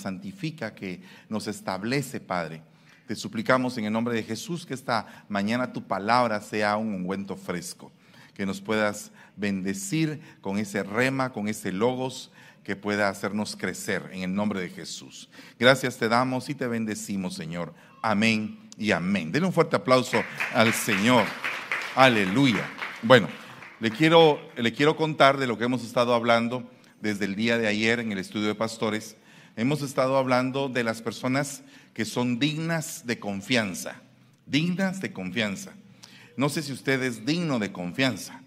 santifica, que nos establece, Padre. Te suplicamos en el nombre de Jesús que esta mañana tu palabra sea un ungüento fresco, que nos puedas bendecir con ese rema, con ese logos que pueda hacernos crecer en el nombre de Jesús. Gracias te damos y te bendecimos, Señor. Amén y amén. Denle un fuerte aplauso al Señor. Aleluya. Bueno, le quiero, le quiero contar de lo que hemos estado hablando desde el día de ayer en el estudio de pastores. Hemos estado hablando de las personas que son dignas de confianza, dignas de confianza. No sé si usted es digno de confianza,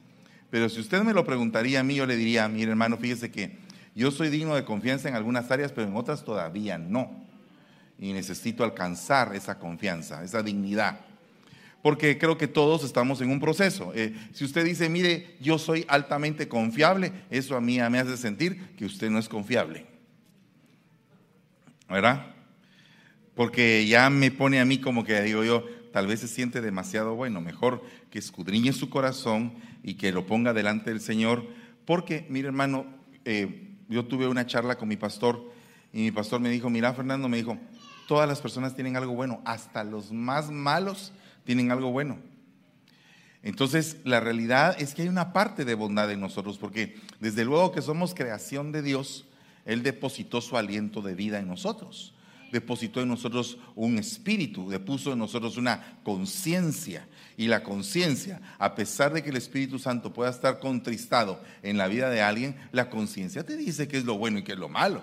pero si usted me lo preguntaría a mí, yo le diría, mire hermano, fíjese que yo soy digno de confianza en algunas áreas, pero en otras todavía no. Y necesito alcanzar esa confianza, esa dignidad. Porque creo que todos estamos en un proceso. Eh, si usted dice, mire, yo soy altamente confiable, eso a mí me hace sentir que usted no es confiable. ¿Verdad? porque ya me pone a mí como que digo yo, tal vez se siente demasiado bueno, mejor que escudriñe su corazón y que lo ponga delante del Señor, porque, mire hermano, eh, yo tuve una charla con mi pastor y mi pastor me dijo, mira Fernando, me dijo, todas las personas tienen algo bueno, hasta los más malos tienen algo bueno. Entonces, la realidad es que hay una parte de bondad en nosotros, porque desde luego que somos creación de Dios, Él depositó su aliento de vida en nosotros depositó en nosotros un espíritu, depuso en nosotros una conciencia. Y la conciencia, a pesar de que el Espíritu Santo pueda estar contristado en la vida de alguien, la conciencia te dice qué es lo bueno y qué es lo malo.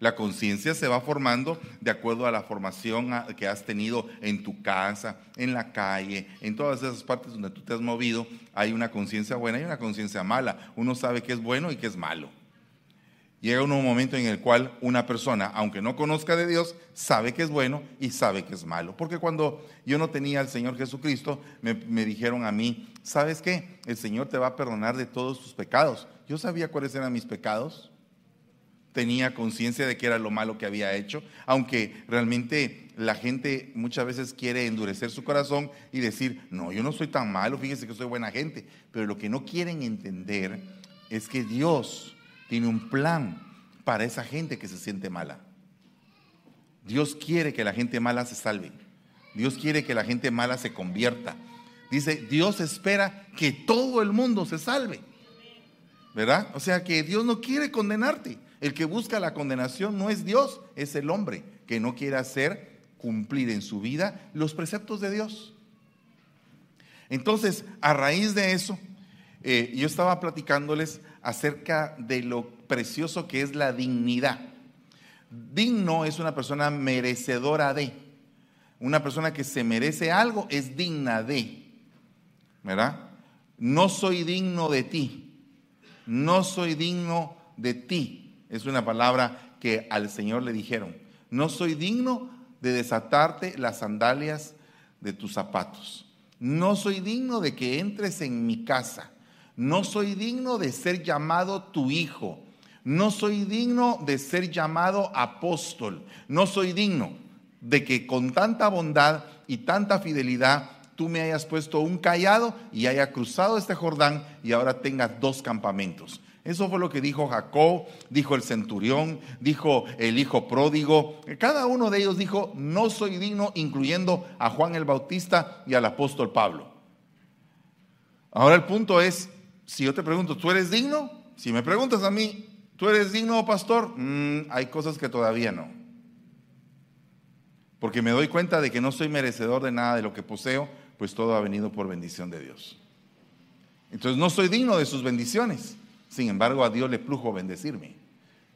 La conciencia se va formando de acuerdo a la formación que has tenido en tu casa, en la calle, en todas esas partes donde tú te has movido. Hay una conciencia buena y una conciencia mala. Uno sabe qué es bueno y qué es malo. Llega un momento en el cual una persona, aunque no conozca de Dios, sabe que es bueno y sabe que es malo. Porque cuando yo no tenía al Señor Jesucristo, me, dijeron a mí, ¿sabes qué? El Señor te va a perdonar de todos tus pecados. Yo sabía cuáles eran mis pecados. Tenía conciencia de que era lo malo que había hecho, aunque realmente la gente muchas veces quiere endurecer su corazón y decir, no, yo no soy tan malo, fíjese que soy buena gente. Pero lo que no quieren entender es que Dios tiene un plan para esa gente que se siente mala. Dios quiere que la gente mala se salve. Dios quiere que la gente mala se convierta. Dice, Dios espera que todo el mundo se salve. ¿Verdad? O sea que Dios no quiere condenarte. El que busca la condenación no es Dios, es el hombre que no quiere hacer cumplir en su vida los preceptos de Dios. Entonces, a raíz de eso, eh, yo estaba platicándoles acerca de lo precioso que es la dignidad. Digno es una persona merecedora de. Una persona que se merece algo es digna de. ¿Verdad? No soy digno de ti. No soy digno de ti. Es una palabra que al Señor le dijeron. No soy digno de desatarte las sandalias de tus zapatos. No soy digno de que entres en mi casa no soy digno de ser llamado tu hijo, no soy digno de ser llamado apóstol, no soy digno de que con tanta bondad y tanta fidelidad tú me hayas puesto un callado y haya cruzado este Jordán y ahora tengas dos campamentos. Eso fue lo que dijo Jacob, dijo el centurión, dijo el hijo pródigo. Cada uno de ellos dijo, no soy digno, incluyendo a Juan el Bautista y al apóstol Pablo. Ahora el punto es, si yo te pregunto, ¿tú eres digno? Si me preguntas a mí, ¿tú eres digno, pastor? Mm, hay cosas que todavía no. Porque me doy cuenta de que no soy merecedor de nada de lo que poseo, pues todo ha venido por bendición de Dios. Entonces no soy digno de sus bendiciones. Sin embargo, a Dios le plujo bendecirme.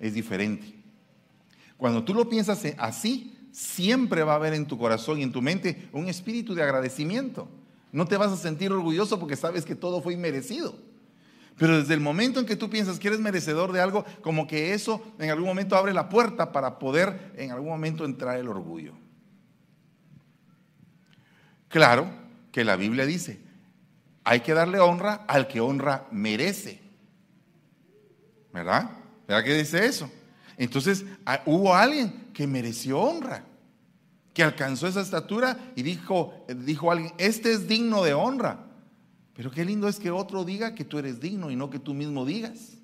Es diferente. Cuando tú lo piensas así, siempre va a haber en tu corazón y en tu mente un espíritu de agradecimiento. No te vas a sentir orgulloso porque sabes que todo fue inmerecido. Pero desde el momento en que tú piensas que eres merecedor de algo, como que eso en algún momento abre la puerta para poder en algún momento entrar el orgullo. Claro que la Biblia dice, hay que darle honra al que honra merece. ¿Verdad? ¿Verdad que dice eso? Entonces hubo alguien que mereció honra, que alcanzó esa estatura y dijo, dijo alguien, este es digno de honra. Pero qué lindo es que otro diga que tú eres digno y no que tú mismo digas.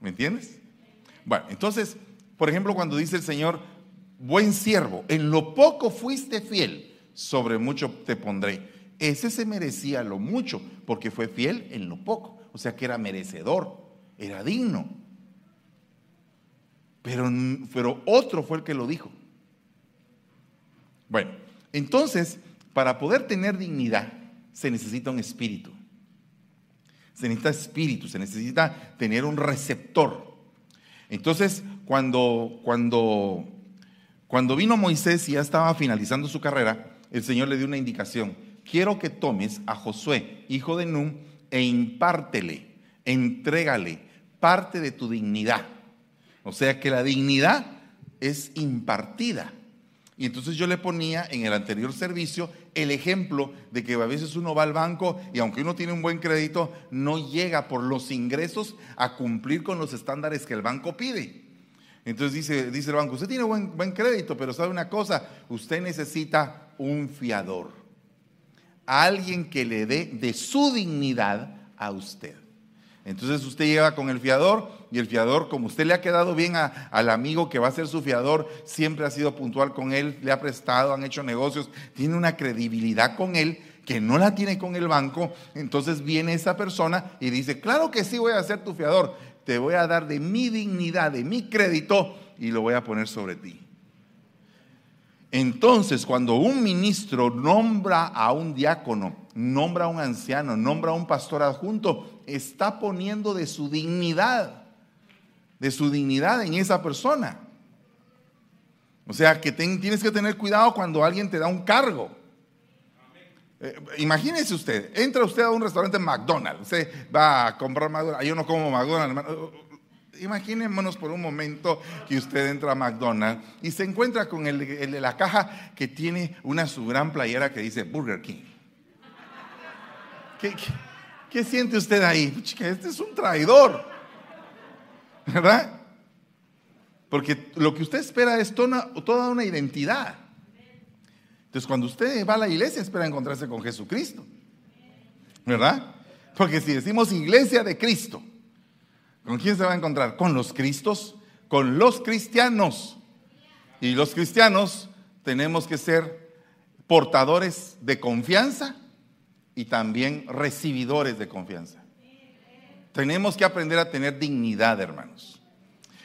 ¿Me entiendes? Bueno, entonces Por ejemplo, cuando dice el Señor, buen siervo, en lo poco fuiste fiel, sobre mucho te pondré. Ese se merecía lo mucho porque fue fiel en lo poco, o sea que era merecedor, era digno. Pero, pero otro fue el que lo dijo. Bueno, entonces, para poder tener dignidad, se necesita un espíritu. Se necesita espíritu, se necesita tener un receptor. Entonces, cuando, cuando, cuando vino Moisés y ya estaba finalizando su carrera, el Señor le dio una indicación. Quiero que tomes a Josué, hijo de Nun, e impártele, entrégale parte de tu dignidad. O sea que la dignidad es impartida. Y entonces yo le ponía en el anterior servicio el ejemplo de que a veces uno va al banco y aunque uno tiene un buen crédito, no llega por los ingresos a cumplir con los estándares que el banco pide. Entonces dice, dice el banco, usted tiene buen, buen crédito, pero sabe una cosa, usted necesita un fiador, alguien que le dé de su dignidad a usted. Entonces usted llega con el fiador y el fiador, como usted le ha quedado bien al amigo que va a ser su fiador, siempre ha sido puntual con él, le ha prestado, han hecho negocios, tiene una credibilidad con él que no la tiene con el banco. Entonces viene esa persona y dice, claro que sí voy a ser tu fiador, te voy a dar de mi dignidad, de mi crédito y lo voy a poner sobre ti. Entonces, cuando un ministro nombra a un diácono, nombra a un anciano, nombra a un pastor adjunto, está poniendo de su dignidad, de su dignidad en esa persona. O sea, que tienes que tener cuidado cuando alguien te da un cargo. Eh, imagínese usted, entra usted a un restaurante McDonald's, usted va a comprar McDonald's, yo no como McDonald's, Imaginémonos por un momento que usted entra a McDonald's y se encuentra con el, de la caja que tiene una su gran playera que dice Burger King. ¿Qué, siente usted ahí? Chica, este es un traidor. ¿Verdad? Porque lo que usted espera es toda, una identidad. Entonces, cuando usted va a la iglesia, espera encontrarse con Jesucristo. ¿Verdad? Porque si decimos iglesia de Cristo, ¿Con quién se va a encontrar? Con los Cristos, con los cristianos. Y los cristianos tenemos que ser portadores de confianza y también recibidores de confianza. Tenemos que aprender a tener dignidad, hermanos.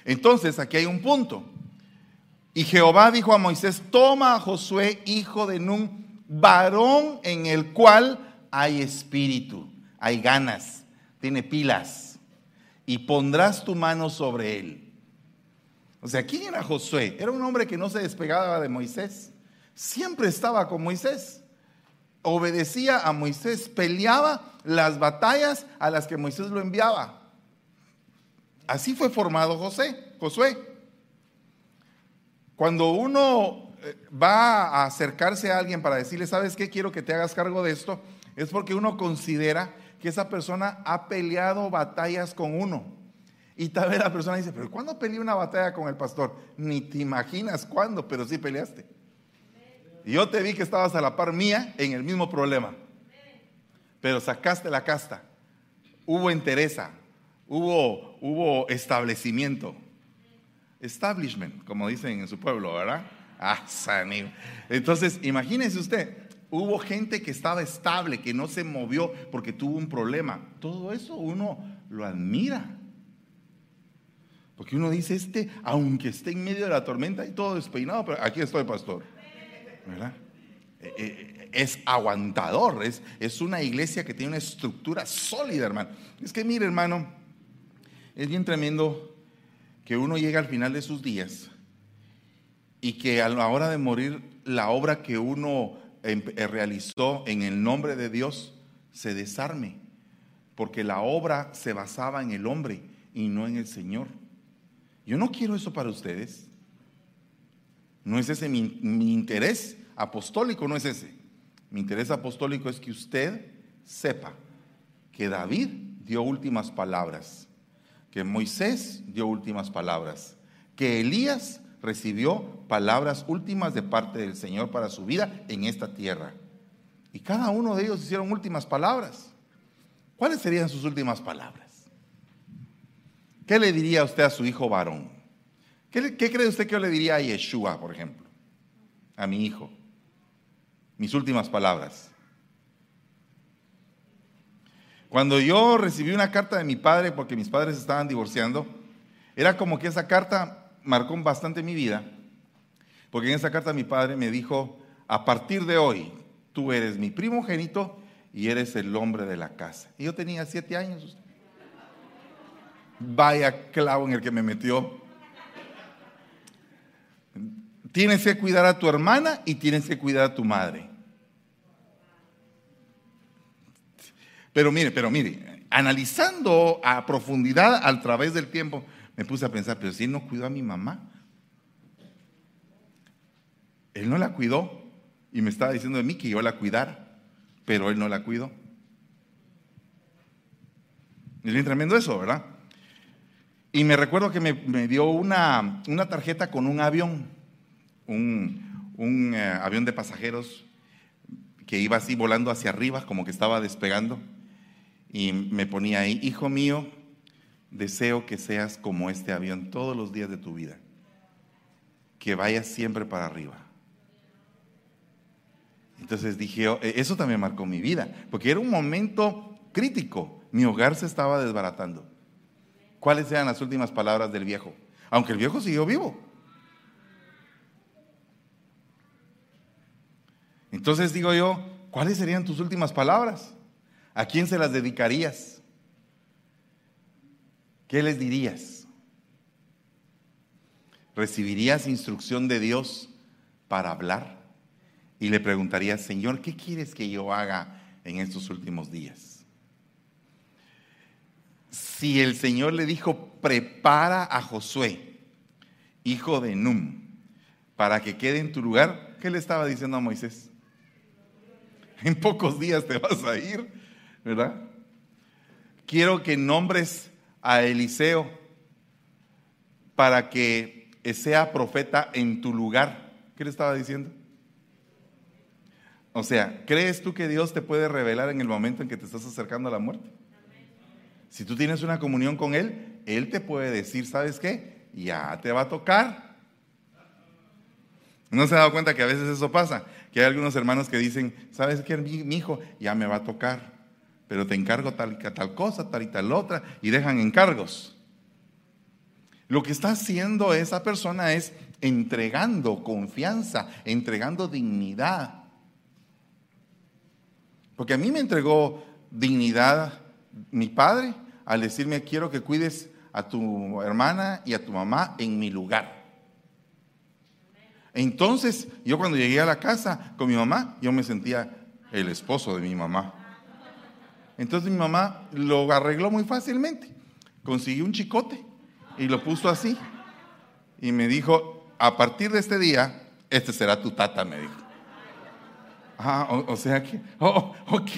Entonces, aquí hay un punto. Y Jehová dijo a Moisés, toma a Josué, hijo de Nun, varón en el cual hay espíritu, hay ganas, tiene pilas y pondrás tu mano sobre él. O sea, ¿quién era Josué? Era un hombre que no se despegaba de Moisés. Siempre estaba con Moisés. Obedecía a Moisés, peleaba las batallas a las que Moisés lo enviaba. Así fue formado José, Josué. Cuando uno eh, va a acercarse a alguien para decirle, ¿sabes qué? Quiero que te hagas cargo de esto, es porque uno considera que esa persona ha peleado batallas con uno. Y tal vez la persona dice, pero ¿cuándo peleé una batalla con el pastor? Ni te imaginas cuándo, pero sí peleaste. Y yo te vi que estabas a la par mía en el mismo problema. Pero sacaste la casta. Hubo entereza. Hubo, hubo establecimiento. Establishment, como dicen en su pueblo, ¿verdad? Ah, Entonces, imagínese usted, Hubo gente que estaba estable, que no se movió porque tuvo un problema. Todo eso uno lo admira. Porque uno dice, este, aunque esté en medio de la tormenta y todo despeinado, pero aquí estoy, pastor. ¿Verdad? Eh, eh, es aguantador, es, es una iglesia que tiene una estructura sólida, hermano. Es que mire, hermano, es bien tremendo que uno llega al final de sus días y que a la hora de morir, la obra que uno eh, realizó en el nombre de Dios se desarme, porque la obra se basaba en el hombre y no en el Señor. Yo no quiero eso para ustedes. No es ese mi, interés apostólico, no es ese. Mi interés apostólico es que usted sepa que David dio últimas palabras, que Moisés dio últimas palabras, que Elías recibió palabras últimas de parte del Señor para su vida en esta tierra. Y cada uno de ellos hicieron últimas palabras. ¿Cuáles serían sus últimas palabras? ¿Qué le diría usted a su hijo varón? ¿Qué, ¿Qué, cree usted que yo le diría a Yeshua, por ejemplo? A mi hijo. Mis últimas palabras. Cuando yo recibí una carta de mi padre, porque mis padres estaban divorciando, era como que esa carta marcó bastante mi vida, porque en esa carta mi padre me dijo, a partir de hoy, tú eres mi primogénito y eres el hombre de la casa. Y yo tenía siete años. Vaya clavo en el que me metió. Tienes que cuidar a tu hermana y tienes que cuidar a tu madre. Pero mire, pero mire, analizando a profundidad a través del tiempo, me puse a pensar, pero si él no cuidó a mi mamá, él no la cuidó y me estaba diciendo de mí que yo la cuidara, pero él no la cuidó. Es bien tremendo eso, ¿verdad? Y me recuerdo que me, dio una, una, tarjeta con un avión, un, un eh, avión de pasajeros que iba así volando hacia arriba, como que estaba despegando y me ponía ahí, hijo mío, deseo que seas como este avión todos los días de tu vida, que vayas siempre para arriba. Entonces dije, oh, e-, eso también marcó mi vida, porque era un momento crítico, mi hogar se estaba desbaratando. ¿Cuáles eran las últimas palabras del viejo? Aunque el viejo siguió vivo. Entonces digo yo, ¿cuáles serían tus últimas palabras? ¿A quién se las dedicarías? ¿Qué les dirías? ¿Recibirías instrucción de Dios para hablar? Y le preguntarías, Señor, ¿qué quieres que yo haga en estos últimos días? Si el Señor le dijo, prepara a Josué, hijo de Num, para que quede en tu lugar, ¿qué le estaba diciendo a Moisés? En pocos días te vas a ir. ¿verdad? Quiero que nombres a Eliseo para que sea profeta en tu lugar. ¿Qué le estaba diciendo? O sea, ¿crees tú que Dios te puede revelar en el momento en que te estás acercando a la muerte? Si tú tienes una comunión con Él, Él te puede decir, ¿sabes qué? Ya te va a tocar. ¿No se ha dado cuenta que a veces eso pasa? Que hay algunos hermanos que dicen, ¿sabes qué? Mi, hijo ya me va a tocar pero te encargo tal, tal cosa, tal y tal otra, y dejan encargos. Lo que está haciendo esa persona es entregando confianza, entregando dignidad. Porque a mí me entregó dignidad mi padre al decirme quiero que cuides a tu hermana y a tu mamá en mi lugar. Entonces, yo cuando llegué a la casa con mi mamá, yo me sentía el esposo de mi mamá. Entonces mi mamá lo arregló muy fácilmente. Consiguió un chicote y lo puso así. Y me dijo, a partir de este día, este será tu tata, me dijo. Ah, o, sea que, oh, ok.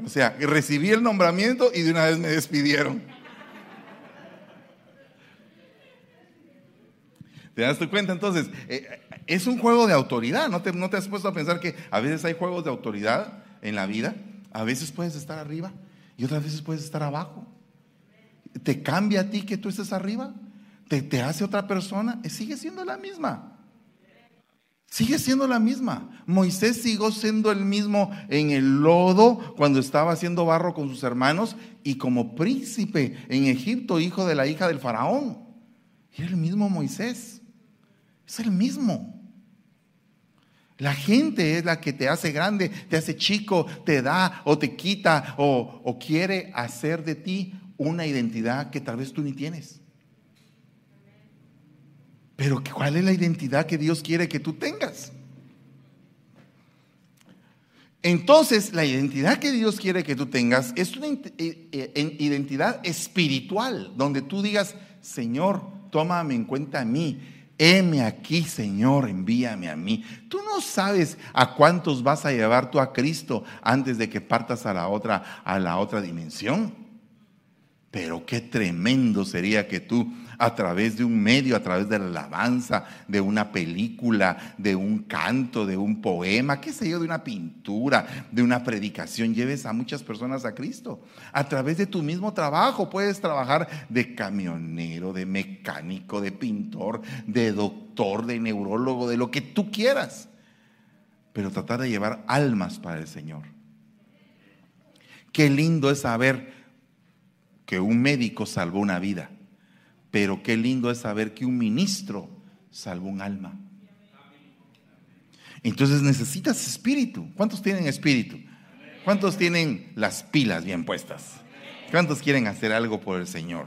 O sea, recibí el nombramiento y de una vez me despidieron. ¿Te das cuenta? Entonces, eh, es un juego de autoridad. ¿No te, ¿No te has puesto a pensar que a veces hay juegos de autoridad en la vida? A veces puedes estar arriba y otras veces puedes estar abajo. Te cambia a ti que tú estés arriba, te, te hace otra persona, sigue siendo la misma. Sigue siendo la misma. Moisés siguió siendo el mismo en el lodo cuando estaba haciendo barro con sus hermanos y como príncipe en Egipto, hijo de la hija del faraón. Era el mismo Moisés. Es el mismo. La gente es la que te hace grande, te hace chico, te da o te quita o, quiere hacer de ti una identidad que tal vez tú ni tienes. Pero ¿cuál es la identidad que Dios quiere que tú tengas? Entonces, la identidad que Dios quiere que tú tengas es una eh, eh, identidad espiritual, donde tú digas, Señor, tómame en cuenta a mí heme aquí, Señor, envíame a mí. Tú no sabes a cuántos vas a llevar tú a Cristo antes de que partas a la otra, a la otra dimensión. Pero qué tremendo sería que tú a través de un medio, a través de la alabanza, de una película, de un canto, de un poema, qué sé yo, de una pintura, de una predicación, lleves a muchas personas a Cristo. A través de tu mismo trabajo puedes trabajar de camionero, de mecánico, de pintor, de doctor, de neurólogo, de lo que tú quieras. Pero tratar de llevar almas para el Señor. Qué lindo es saber que un médico salvó una vida pero qué lindo es saber que un ministro salvó un alma. Entonces necesitas espíritu. ¿Cuántos tienen espíritu? ¿Cuántos tienen las pilas bien puestas? ¿Cuántos quieren hacer algo por el Señor?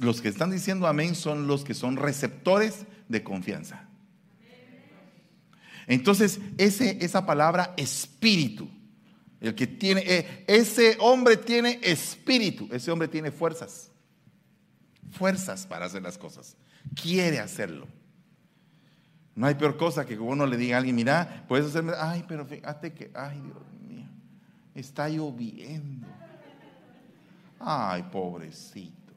Los que están diciendo amén son los que son receptores de confianza. Entonces, ese, esa palabra espíritu, el que tiene, eh, ese hombre tiene espíritu, ese hombre tiene fuerzas fuerzas para hacer las cosas. Quiere hacerlo. No hay peor cosa que uno le diga a alguien, mira, puedes hacerme, ay, pero fíjate que, ay, Dios mío, está lloviendo. Ay, pobrecito,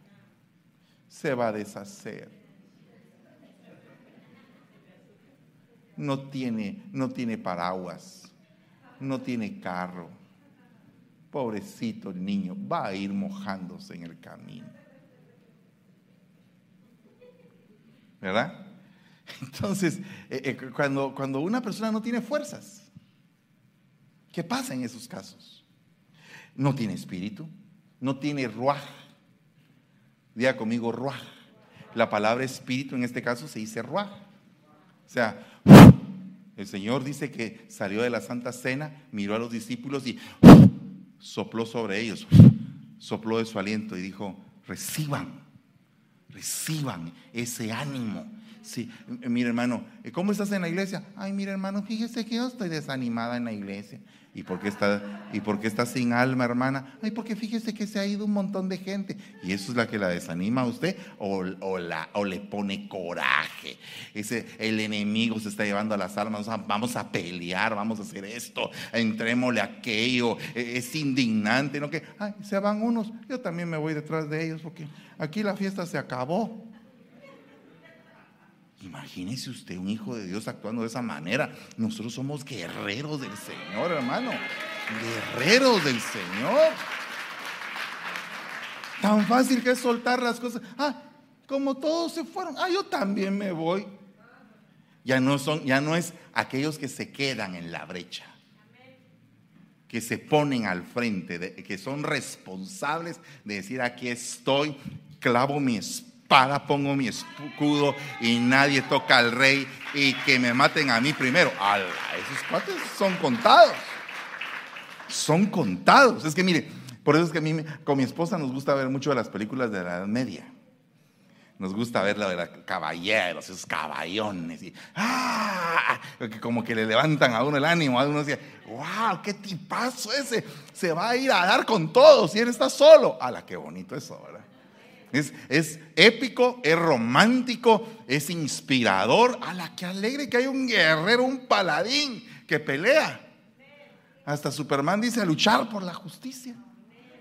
se va a deshacer. No tiene, no tiene paraguas, no tiene carro. Pobrecito el niño, va a ir mojándose en el camino. ¿Verdad? Entonces, eh, eh, cuando, cuando una persona no tiene fuerzas, ¿qué pasa en esos casos? No tiene espíritu, no tiene ruaj. Diga conmigo ruaj. La palabra espíritu en este caso se dice ruaj. O sea, el Señor dice que salió de la Santa Cena, miró a los discípulos y sopló sobre ellos, sopló de su aliento y dijo, reciban Reciban ese ánimo. Sí, mire hermano, ¿cómo estás en la iglesia? Ay, mire hermano, fíjese que yo estoy desanimada en la iglesia. ¿Y por qué está, y por está sin alma, hermana? Ay, porque fíjese que se ha ido un montón de gente. ¿Y eso es la que la desanima a usted? ¿O, la, o le pone coraje? Ese, el enemigo se está llevando a las almas. Vamos a pelear, vamos a hacer esto, entrémosle aquello. E, es indignante, ¿no? Que, ay, se van unos, yo también me voy detrás de ellos porque aquí la fiesta se acabó. Imagínese usted un hijo de Dios actuando de esa manera. Nosotros somos guerreros del Señor, hermano. Guerreros del Señor. Tan fácil que es soltar las cosas. Ah, como todos se fueron. Ah, yo también me voy. Ya no son, ya no es aquellos que se quedan en la brecha. Que se ponen al frente, que son responsables de decir aquí estoy, clavo mi espalda para pongo mi escudo y nadie toca al rey y que me maten a mí primero. ¡Ala! Esos cuates son contados. Son contados. Es que mire, por eso es que a mí con mi esposa nos gusta ver mucho las películas de la Edad Media. Nos gusta ver la de los caballeros, esos caballones. Y, ¡ah! Como que le levantan a uno el ánimo. A uno dice, ¡wow! ¡Qué tipazo ese! Se va a ir a dar con todos y él está solo. ¡Hala! ¡Qué bonito eso, ¿verdad? Es, épico, es romántico, es inspirador. A la que alegre que hay un guerrero, un paladín que pelea. Hasta Superman dice a luchar por la justicia.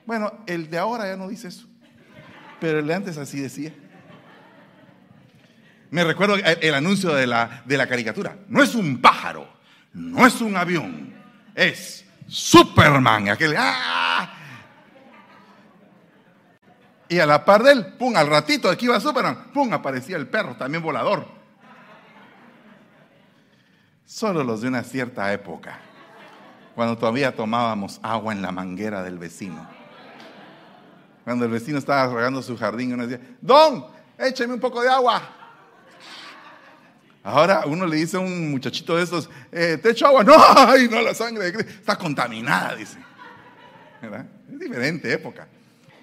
Bueno, el de ahora ya no dice eso. Pero el de antes así decía. Me recuerdo el anuncio de la, de la caricatura. No es un pájaro, no es un avión, es Superman. Aquel, ¡ah! Y a la par de él, pum, al ratito, aquí iba Superman, pum, aparecía el perro, también volador. Solo los de una cierta época, cuando todavía tomábamos agua en la manguera del vecino. Cuando el vecino estaba regando su jardín, uno decía, Don, écheme un poco de agua. Ahora uno le dice a un muchachito de estos, eh, ¿te echo agua? No, ay, no, la sangre está contaminada, dice. Es diferente época.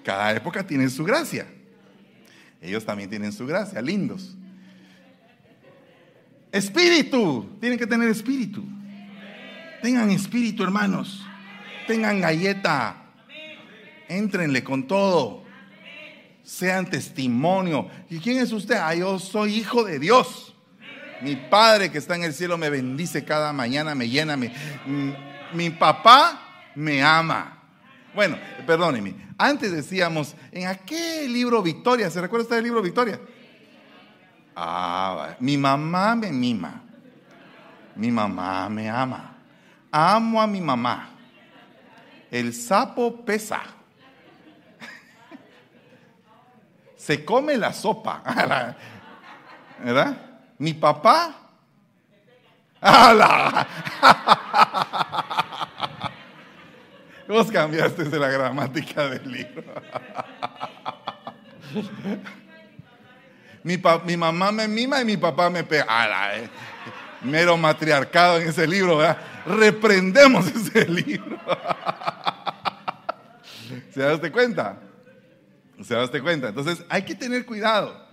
Cada época tiene su gracia. Ellos también tienen su gracia, lindos. Espíritu, tienen que tener espíritu. Tengan espíritu, hermanos. Tengan galleta. Éntrenle con todo. Sean testimonio. ¿Y quién es usted? Ah, yo soy hijo de Dios. Mi Padre que está en el cielo me bendice cada mañana, me llena. Mi, mi papá me ama. Bueno, perdóneme. Antes decíamos, en aquel libro Victoria, ¿se recuerda usted del libro Victoria? Ah, mi mamá me mima. Mi mamá me ama. Amo a mi mamá. El sapo pesa. Se come la sopa. ¿Verdad? Mi papá. ¡Hala! Vos cambiaste de la gramática del libro. mi, mi, mamá me mima y mi papá me pega. Eh! Mero matriarcado en ese libro, ¿verdad? Reprendemos ese libro. ¿Se daste cuenta? ¿Se daste cuenta? Entonces hay que tener cuidado.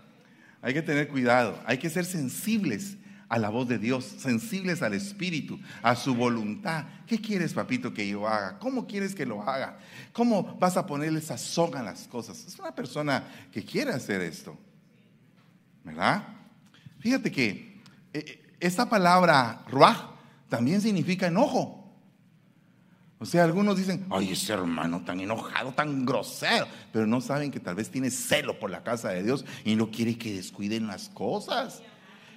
Hay que tener cuidado. Hay que ser sensibles a la voz de Dios, sensibles al Espíritu, a su voluntad. ¿Qué quieres, papito, que yo haga? ¿Cómo quieres que lo haga? ¿Cómo vas a ponerle sazón a las cosas? Es una persona que quiere hacer esto. ¿Verdad? Fíjate que eh, esta palabra ruaj también significa enojo. O sea, algunos dicen, ay, ese hermano tan enojado, tan grosero, pero no saben que tal vez tiene celo por la casa de Dios y no quiere que descuiden las cosas.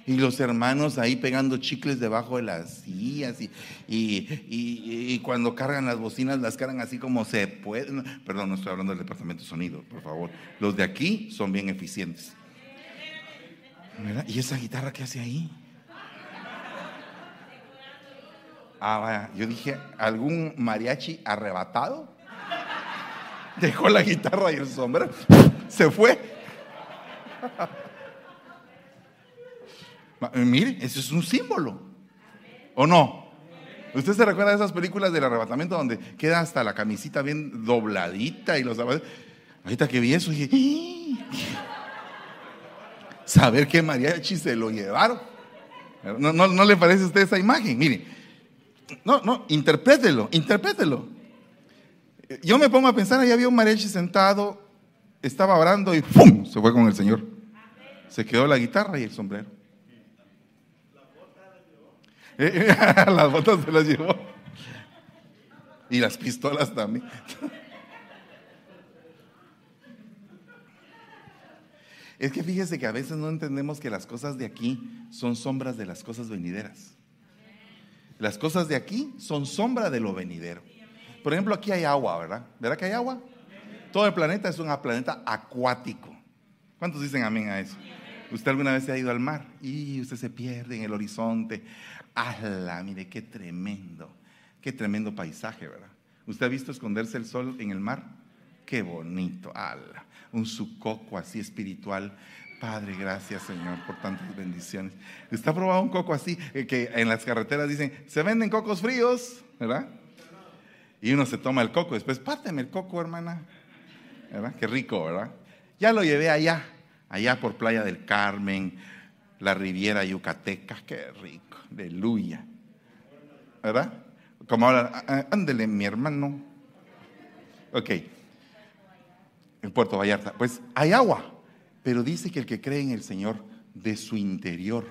Y los hermanos ahí pegando chicles debajo de las sillas y, y, cuando cargan las bocinas las cargan así como se puede. Perdón, no estoy hablando del departamento de sonido, por favor. Los de aquí son bien eficientes. ¿Y esa guitarra qué hace ahí? Ah, vaya, yo dije, ¿algún mariachi arrebatado? Dejó la guitarra y el sombrero, se fue. Mire, eso es un símbolo. ¿O no? ¿Usted se recuerda de esas películas del arrebatamiento donde queda hasta la camisita bien dobladita y los Ahorita que vi eso dije, saber qué mariachi se lo llevaron. ¿No, no, no le parece a usted esa imagen? Mire, no, no, interprételo, interprételo. Yo me pongo a pensar, ahí había un mariachi sentado, estaba orando y ¡pum! se fue con el Señor. Se quedó la guitarra y el sombrero. las botas se las llevó. Y las pistolas también. Es que fíjese que a veces no entendemos que las cosas de aquí son sombras de las cosas venideras. Las cosas de aquí son sombra de lo venidero. Por ejemplo, aquí hay agua, ¿verdad? ¿Verdad que hay agua? Todo el planeta es un planeta acuático. ¿Cuántos dicen amén a eso? Usted alguna vez se ha ido al mar y usted se pierde en el horizonte. ¡Hala! Mire, qué tremendo, qué tremendo paisaje, ¿verdad? ¿Usted ha visto esconderse el sol en el mar? Qué bonito, ¡Hala! Un sucoco así espiritual Padre, gracias Señor por tantas bendiciones. ¿Está probado un coco así? Eh, que en las carreteras dicen, se venden cocos fríos, ¿verdad? Y uno se toma el coco, después, párteme el coco, hermana. ¿Verdad? Qué rico, ¿verdad? Ya lo llevé allá, allá por Playa del Carmen, la Riviera Yucateca, qué rico, aleluya. ¿Verdad? Como ahora, ah, ah, ándele, mi hermano. Ok, en Puerto Vallarta, pues hay agua. Pero dice que el que cree en el Señor, de su interior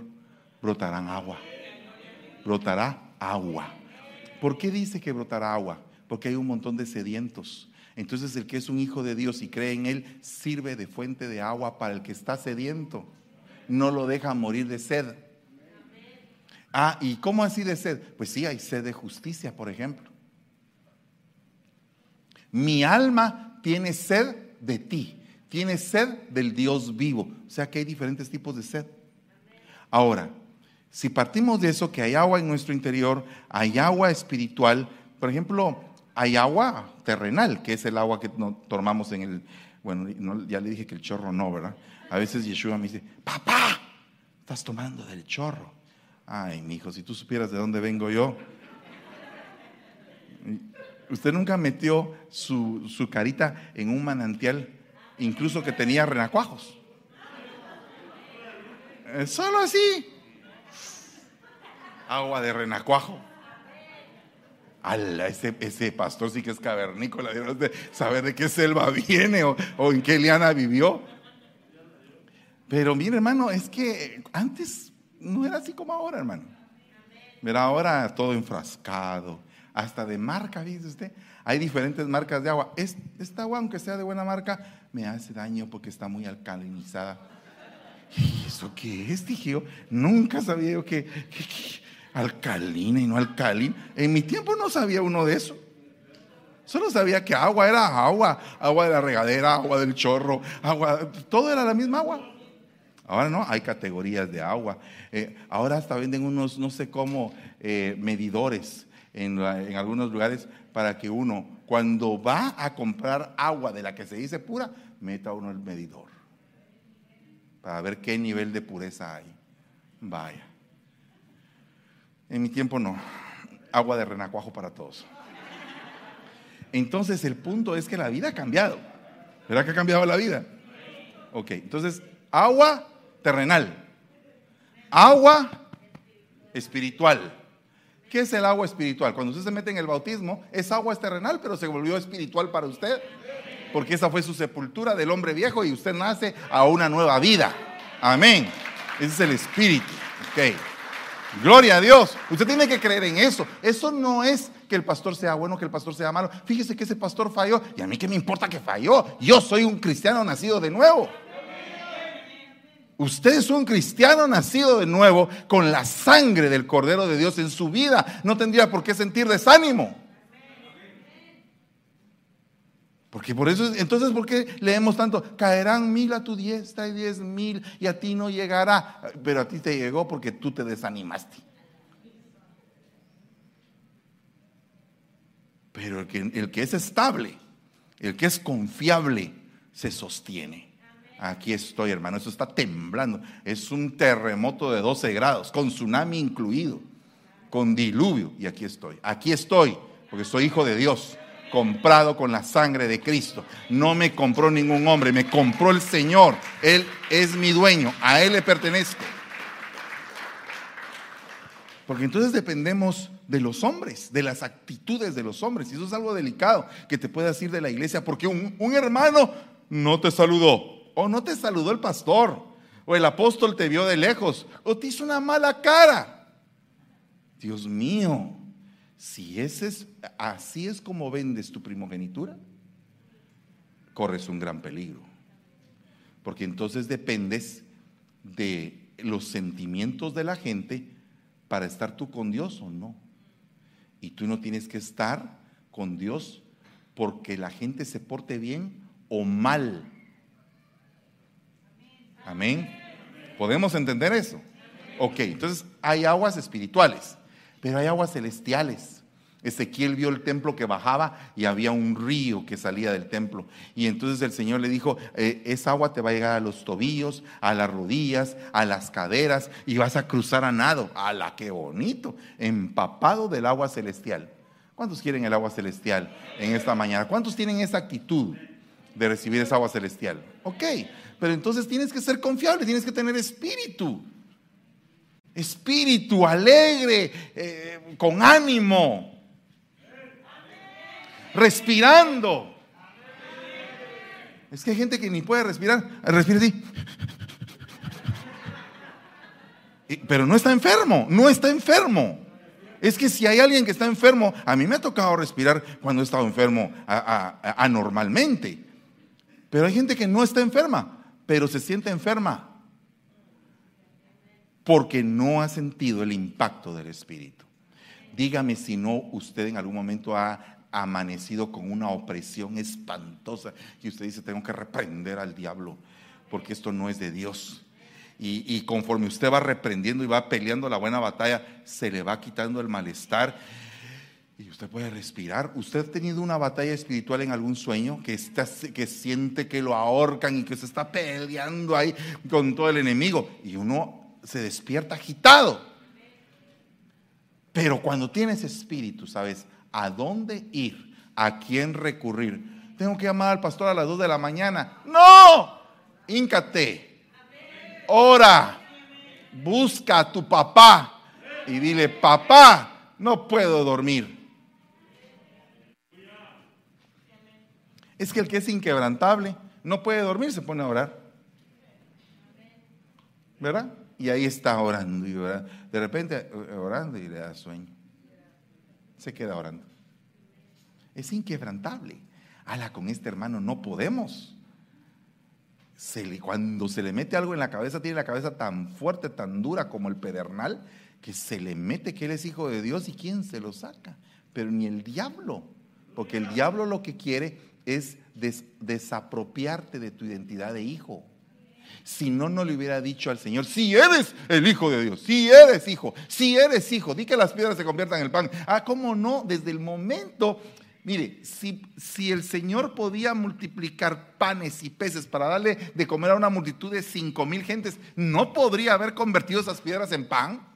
brotarán agua. Brotará agua. ¿Por qué dice que brotará agua? Porque hay un montón de sedientos. Entonces el que es un hijo de Dios y cree en Él sirve de fuente de agua para el que está sediento. No lo deja morir de sed. Ah, ¿y cómo así de sed? Pues sí, hay sed de justicia, por ejemplo. Mi alma tiene sed de ti. Tiene sed del Dios vivo. O sea que hay diferentes tipos de sed. Ahora, si partimos de eso, que hay agua en nuestro interior, hay agua espiritual, por ejemplo, hay agua terrenal, que es el agua que tomamos en el, bueno, ya le dije que el chorro no, ¿verdad? A veces Yeshua me dice, papá, estás tomando del chorro. Ay, mi hijo, si tú supieras de dónde vengo yo. Usted nunca metió su, su carita en un manantial incluso que tenía renacuajos. Eh, solo así. Agua de renacuajo. Ala, ese, ese, pastor sí que es cavernícola, saber de qué selva viene o, en qué liana vivió. Pero mire, hermano, es que antes no era así como ahora, hermano. Mira, ahora todo enfrascado, hasta de marca, dice usted. Hay diferentes marcas de agua. Esta agua, aunque sea de buena marca, me hace daño porque está muy alcalinizada. ¿Y eso qué es? Dije yo, nunca sabía yo que, alcalina y no alcalina. En mi tiempo no sabía uno de eso. Solo sabía que agua era agua, agua de la regadera, agua del chorro, agua, todo era la misma agua. Ahora no, hay categorías de agua. Eh, ahora hasta venden unos, no sé cómo, eh, medidores en, en, algunos lugares para que uno, cuando va a comprar agua de la que se dice pura, meta uno el medidor. Para ver qué nivel de pureza hay. Vaya. En mi tiempo no. Agua de renacuajo para todos. Entonces el punto es que la vida ha cambiado. ¿Verdad que ha cambiado la vida? Ok, entonces agua terrenal, agua espiritual. ¿Qué es el agua espiritual? Cuando usted se mete en el bautismo, es agua terrenal, pero se volvió espiritual para usted. Porque esa fue su sepultura del hombre viejo y usted nace a una nueva vida. Amén. Ese es el espíritu. Ok. Gloria a Dios. Usted tiene que creer en eso. Eso no es que el pastor sea bueno, que el pastor sea malo. Fíjese que ese pastor falló. Y a mí qué me importa que falló. Yo soy un cristiano nacido de nuevo. Usted es un cristiano nacido de nuevo con la sangre del Cordero de Dios en su vida. No tendría por qué sentir desánimo. Porque por eso, entonces, ¿por qué leemos tanto? Caerán mil a tu diestra y diez mil y a ti no llegará. Pero a ti te llegó porque tú te desanimaste. Pero el que, el que es estable, el que es confiable, se sostiene. Aquí estoy, hermano. Eso está temblando. Es un terremoto de 12 grados, con tsunami incluido, con diluvio. Y aquí estoy. Aquí estoy, porque soy hijo de Dios comprado con la sangre de Cristo. No me compró ningún hombre, me compró el Señor. Él es mi dueño, a Él le pertenezco. Porque entonces dependemos de los hombres, de las actitudes de los hombres. Y eso es algo delicado que te puedas ir de la iglesia porque un, un hermano no te saludó, o no te saludó el pastor, o el apóstol te vio de lejos, o te hizo una mala cara. Dios mío, si ese es, así es como vendes tu primogenitura, corres un gran peligro. Porque entonces dependes de los sentimientos de la gente para estar tú con Dios o no. Y tú no tienes que estar con Dios porque la gente se porte bien o mal. Amén. ¿Podemos entender eso? Ok, entonces hay aguas espirituales. Pero hay aguas celestiales. Ezequiel vio el templo que bajaba y había un río que salía del templo. Y entonces el Señor le dijo, eh, esa agua te va a llegar a los tobillos, a las rodillas, a las caderas y vas a cruzar a nado. ¡Hala, qué bonito! Empapado del agua celestial. ¿Cuántos quieren el agua celestial en esta mañana? ¿Cuántos tienen esa actitud de recibir esa agua celestial? Ok, pero entonces tienes que ser confiable, tienes que tener espíritu espíritu alegre, eh, con ánimo, respirando. Es que hay gente que ni puede respirar, respira así. Pero no está enfermo, no está enfermo. Es que si hay alguien que está enfermo, a mí me ha tocado respirar cuando he estado enfermo anormalmente. Pero hay gente que no está enferma, pero se siente enferma porque no ha sentido el impacto del Espíritu. Dígame si no usted en algún momento ha amanecido con una opresión espantosa y usted dice, tengo que reprender al diablo porque esto no es de Dios. Y, conforme usted va reprendiendo y va peleando la buena batalla, se le va quitando el malestar y usted puede respirar. ¿Usted ha tenido una batalla espiritual en algún sueño que, está, que siente que lo ahorcan y que se está peleando ahí con todo el enemigo? Y uno se despierta agitado. Pero cuando tienes espíritu, sabes a dónde ir, a quién recurrir. Tengo que llamar al pastor a las 2 de la mañana. No, íncate, ora, busca a tu papá y dile, papá, no puedo dormir. Es que el que es inquebrantable no puede dormir, se pone a orar. ¿Verdad? Y ahí está orando y De repente orando y le da sueño. se queda orando. Es inquebrantable. Ala, con este hermano no podemos. cuando se le mete algo en la cabeza, tiene la cabeza tan fuerte, tan dura como el pedernal, que se le mete que él es hijo de Dios y quién se lo saca. Pero ni el diablo, porque el diablo lo que quiere es desapropiarte de tu identidad de hijo. Si no, no le hubiera dicho al Señor, si eres el Hijo de Dios, si eres hijo, si eres hijo, di que las piedras se conviertan en pan. Ah, ¿cómo no? Desde el momento, mire, si, si el Señor podía multiplicar panes y peces para darle de comer a una multitud de cinco mil gentes, ¿no podría haber convertido esas piedras en pan?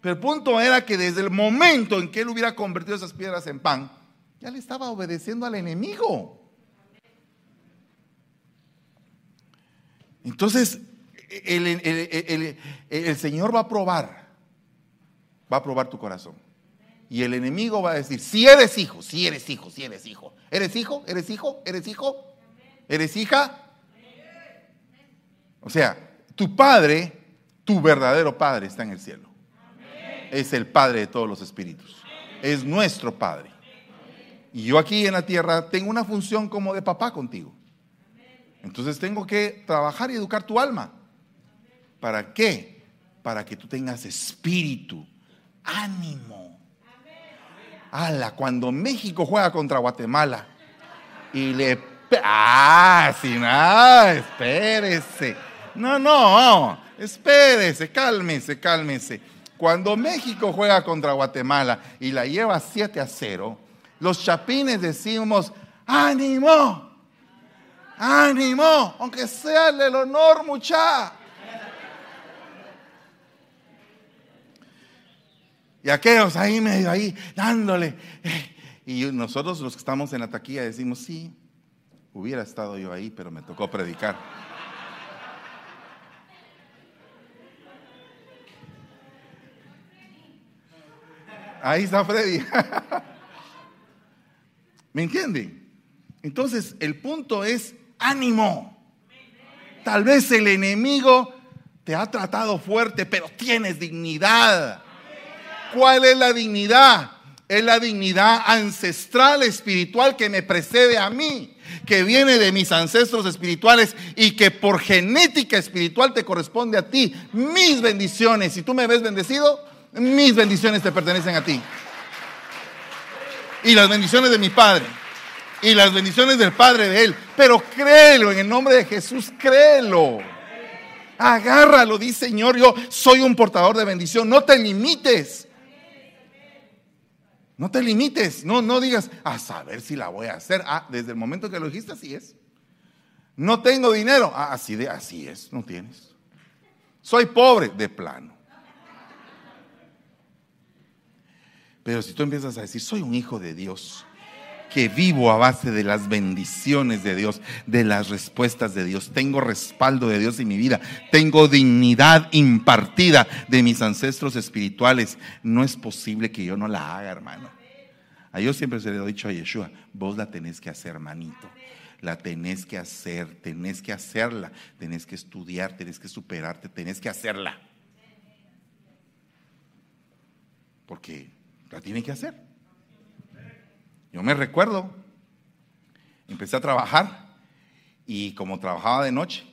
Pero el punto era que desde el momento en que él hubiera convertido esas piedras en pan, ya le estaba obedeciendo al enemigo. Entonces, el, Señor va a probar, va a probar tu corazón. Y el enemigo va a decir, si eres hijo, si eres hijo, si eres hijo. ¿Eres hijo? ¿Eres hijo? ¿Eres hijo? ¿Eres hija? O sea, tu padre, tu verdadero padre está en el cielo. Es el padre de todos los espíritus. Es nuestro padre. Y yo aquí en la tierra tengo una función como de papá contigo. Entonces tengo que trabajar y educar tu alma. ¿Para qué? Para que tú tengas espíritu, ánimo. Ala, cuando México juega contra Guatemala y le... Ah, sin nada, espérese. No, no, espérese, cálmese, cálmese. Cuando México juega contra Guatemala y la lleva 7 a 0, los chapines decimos, ánimo, ánimo, aunque sea el honor mucha. Y aquellos ahí medio ahí dándole. Y nosotros los que estamos en la taquilla decimos, sí, hubiera estado yo ahí, pero me tocó predicar. Ahí está Freddy. ¿Me entienden? Entonces, el punto es ánimo. Tal vez el enemigo te ha tratado fuerte, pero tienes dignidad. ¿Cuál es la dignidad? Es la dignidad ancestral espiritual que me precede a mí, que viene de mis ancestros espirituales y que por genética espiritual te corresponde a ti. Mis bendiciones, si tú me ves bendecido, mis bendiciones te pertenecen a ti. Y las bendiciones de mi Padre y las bendiciones del Padre de Él. Pero créelo en el nombre de Jesús, créelo. Agárralo, dice Señor, yo soy un portador de bendición. No te limites. No te limites. No, no digas, a saber si la voy a hacer. Ah, desde el momento que lo dijiste, así es. No tengo dinero. Ah, así, de, así es, no tienes. Soy pobre, de plano. Pero si tú empiezas a decir, soy un hijo de Dios, que vivo a base de las bendiciones de Dios, de las respuestas de Dios. Tengo respaldo de Dios en mi vida. Tengo dignidad impartida de mis ancestros espirituales. No es posible que yo no la haga, hermano. A yo siempre se le he dicho a Yeshua, vos la tenés que hacer, hermanito. La tenés que hacer, tenés que hacerla, tenés que estudiar, tenés que superarte, tenés que hacerla. Porque la tiene que hacer. Yo me recuerdo, empecé a trabajar y como trabajaba de noche,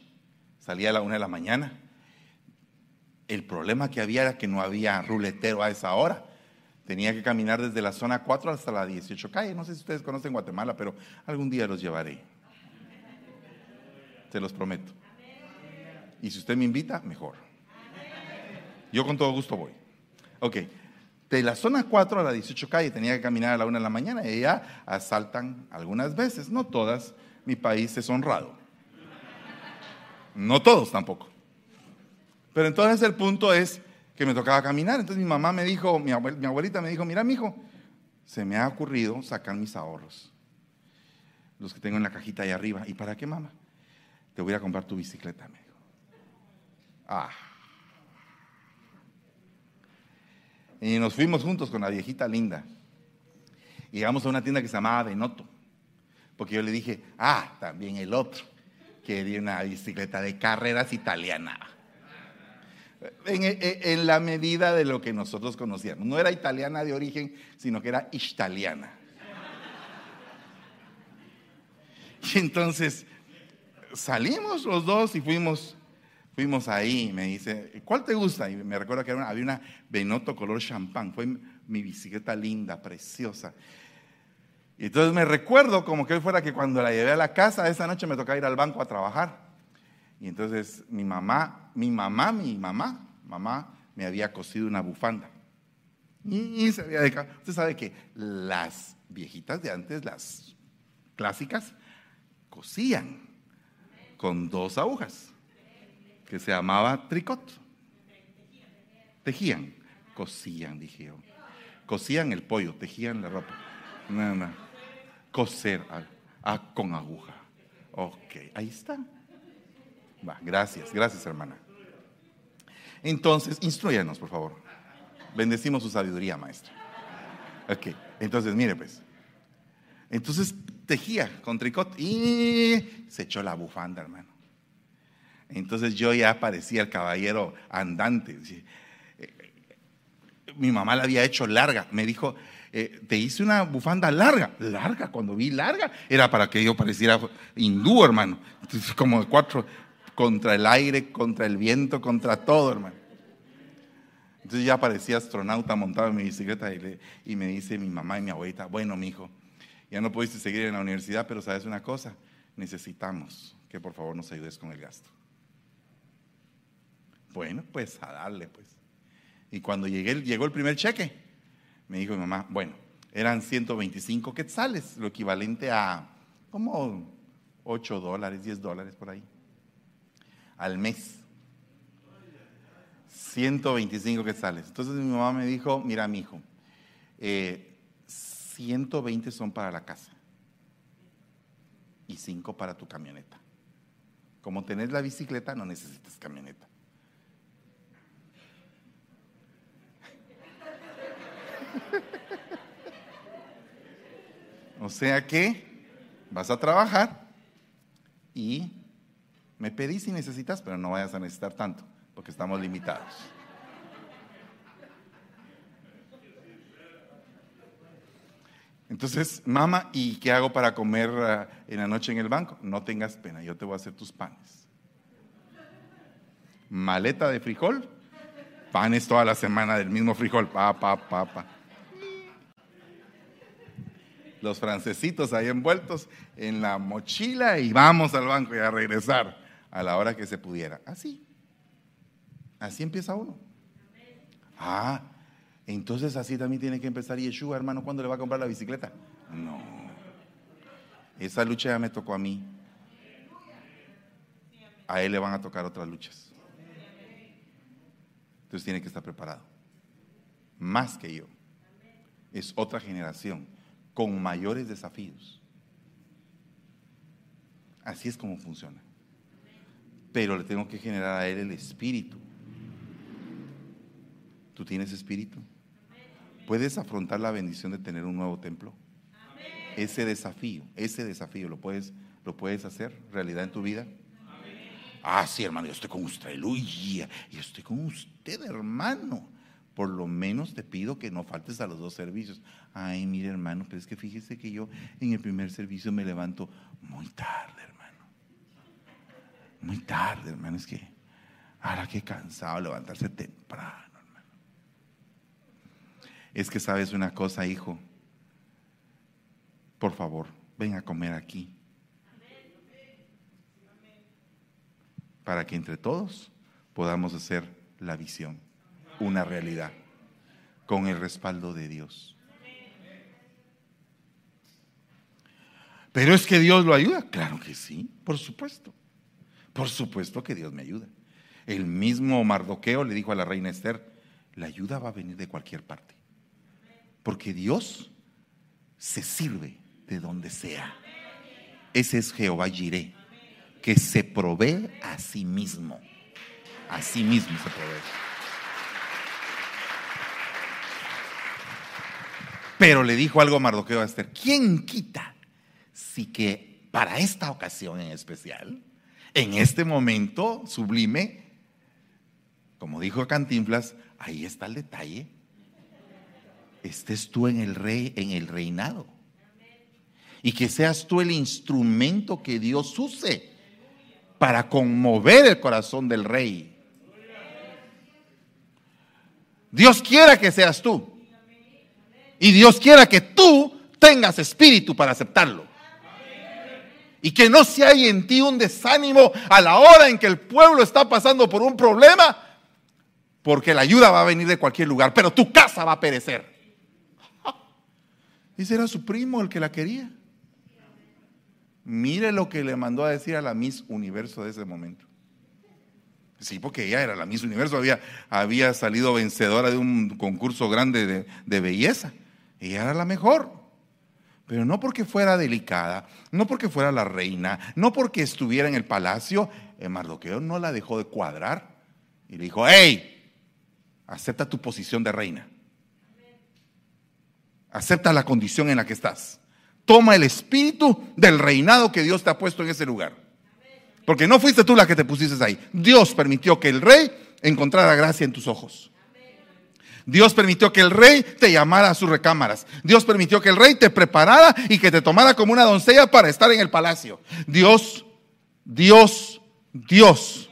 salía a la una de la mañana. El problema que había era que no había ruletero a esa hora. Tenía que caminar desde la zona 4 hasta la 18 calle. No sé si ustedes conocen Guatemala, pero algún día los llevaré. Se los prometo. Y si usted me invita, mejor. Yo con todo gusto voy. Ok, de la zona 4 a la 18 calle tenía que caminar a la 1 de la mañana y ya asaltan algunas veces, no todas. Mi país es honrado. No todos tampoco. Pero entonces el punto es que me tocaba caminar. Entonces mi mamá me dijo, mi, abuelita me dijo, mira, mi hijo, se me ha ocurrido sacar mis ahorros, los que tengo en la cajita ahí arriba. ¿Y para qué, mamá? Te voy a comprar tu bicicleta, me dijo. Ah. Y nos fuimos juntos con la viejita linda. Y llegamos a una tienda que se llamaba Denoto. Porque yo le dije, ah, también el otro. Quería una bicicleta de carreras italiana. En, la medida de lo que nosotros conocíamos. No era italiana de origen, sino que era italiana. Y entonces salimos los dos y fuimos, fuimos ahí. Me dice, ¿cuál te gusta? Y me recuerdo que había una Benotto color champán. Fue mi bicicleta linda, preciosa. Y entonces me recuerdo como que hoy fuera que cuando la llevé a la casa, esa noche me tocaba ir al banco a trabajar. Y entonces mi mamá, mi mamá, mi mamá, mamá me había cosido una bufanda. Y, se había dejado. Usted sabe que las viejitas de antes, las clásicas, cosían con dos agujas, que se llamaba tricot. Tejían, cosían, dije yo. Cosían el pollo, tejían la ropa. No, no coser con aguja. Ok, ahí está. Va, gracias, gracias hermana. Entonces, instruyanos, por favor. Bendecimos su sabiduría, maestra. Ok, entonces, mire pues. Entonces tejía con tricot y se echó la bufanda, hermano. Entonces yo ya parecía el caballero andante. Eh, mi mamá la había hecho larga. Me dijo, eh, te hice una bufanda larga, larga, cuando vi larga, era para que yo pareciera hindú, hermano. como cuatro, contra el aire, contra el viento, contra todo, hermano. Entonces ya parecía astronauta montado en mi bicicleta y, y me dice mi mamá y mi abuelita, bueno, mi hijo, ya no pudiste seguir en la universidad, pero sabes una cosa, necesitamos que por favor nos ayudes con el gasto. Bueno, pues a darle, pues. Y cuando llegué, llegó el primer cheque, me dijo mi mamá, bueno, eran 125 quetzales, lo equivalente a como 8 dólares, 10 dólares por ahí, al mes. 125 quetzales. Entonces mi mamá me dijo, mira mi hijo, 120 son para la casa y 5 para tu camioneta. Como tenés la bicicleta, no necesitas camioneta. O sea que vas a trabajar y me pedís si necesitas, pero no vayas a necesitar tanto, porque estamos limitados. Entonces, mamá, ¿y qué hago para comer ah, en la noche en el banco? No tengas pena, yo te voy a hacer tus panes. Maleta de frijol, panes toda la semana del mismo frijol, pa, pa, pa, pa los francesitos ahí envueltos en la mochila y vamos al banco y a regresar a la hora que se pudiera. Así. Así empieza uno. Ah, entonces así también tiene que empezar Yeshua, hermano, ¿cuándo le va a comprar la bicicleta? No. Esa lucha ya me tocó a mí. A él le van a tocar otras luchas. Entonces tiene que estar preparado. Más que yo. Es otra generación con mayores desafíos. Así es como funciona. Pero le tengo que generar a él el espíritu. ¿Tú tienes espíritu? ¿Puedes afrontar la bendición de tener un nuevo templo? Ese desafío, ese desafío, ¿lo puedes, lo puedes hacer realidad en tu vida? Ah, sí, hermano, yo estoy con usted, aleluya. Yo estoy con usted, hermano por lo menos te pido que no faltes a los dos servicios. Ay, mire hermano, pero es que fíjese que yo en el primer servicio me levanto muy tarde, hermano. Muy tarde, hermano. Es que ahora qué cansado levantarse temprano, hermano. Es que sabes una cosa, hijo. Por favor, ven a comer aquí. Para que entre todos podamos hacer la visión una realidad con el respaldo de Dios. Pero es que Dios lo ayuda. Claro que sí, por supuesto. Por supuesto que Dios me ayuda. El mismo Mardoqueo le dijo a la reina Esther, la ayuda va a venir de cualquier parte. Porque Dios se sirve de donde sea. Ese es Jehová Jireh, que se provee a sí mismo. A sí mismo se provee. Pero le dijo algo a Mardoqueo a Esther, ¿quién quita si que para esta ocasión en especial, en este momento sublime, como dijo Cantinflas, ahí está el detalle. Estés tú en el rey, en el reinado. Y que seas tú el instrumento que Dios use para conmover el corazón del rey. Dios quiera que seas tú. Y Dios quiera que tú tengas espíritu para aceptarlo. Y que no se hay en ti un desánimo a la hora en que el pueblo está pasando por un problema, porque la ayuda va a venir de cualquier lugar, pero tu casa va a perecer. Ese era su primo el que la quería. Mire lo que le mandó a decir a la Miss Universo de ese momento. Sí, porque ella era la Miss Universo, había, había salido vencedora de un concurso grande de, de belleza. Ella era la mejor. Pero no porque fuera delicada, no porque fuera la reina, no porque estuviera en el palacio. El Mardoqueo no la dejó de cuadrar y le dijo, hey, acepta tu posición de reina. Acepta la condición en la que estás. Toma el espíritu del reinado que Dios te ha puesto en ese lugar. Porque no fuiste tú la que te pusiste ahí. Dios permitió que el rey encontrara gracia en tus ojos. Dios permitió que el rey te llamara a sus recámaras. Dios permitió que el rey te preparara y que te tomara como una doncella para estar en el palacio. Dios, Dios, Dios.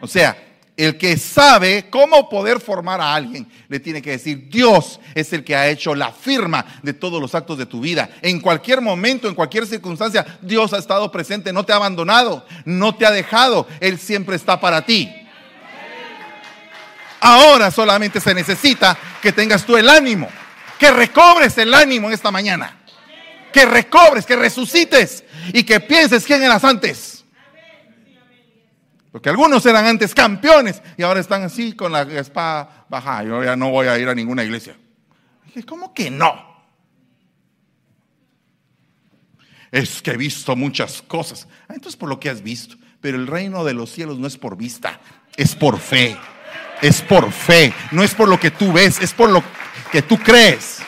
O sea, el que sabe cómo poder formar a alguien, le tiene que decir, Dios es el que ha hecho la firma de todos los actos de tu vida. En cualquier momento, en cualquier circunstancia, Dios ha estado presente, no te ha abandonado, no te ha dejado, Él siempre está para ti. Ahora solamente se necesita que tengas tú el ánimo, que recobres el ánimo en esta mañana, que recobres, que resucites y que pienses quién eras antes. Porque algunos eran antes campeones y ahora están así con la espada baja. Yo ya no voy a ir a ninguna iglesia. Dije, ¿cómo que no? Es que he visto muchas cosas. Ah, entonces por lo que has visto. Pero el reino de los cielos no es por vista, es por fe es por fe, no es por lo que tú ves, es por lo que tú crees.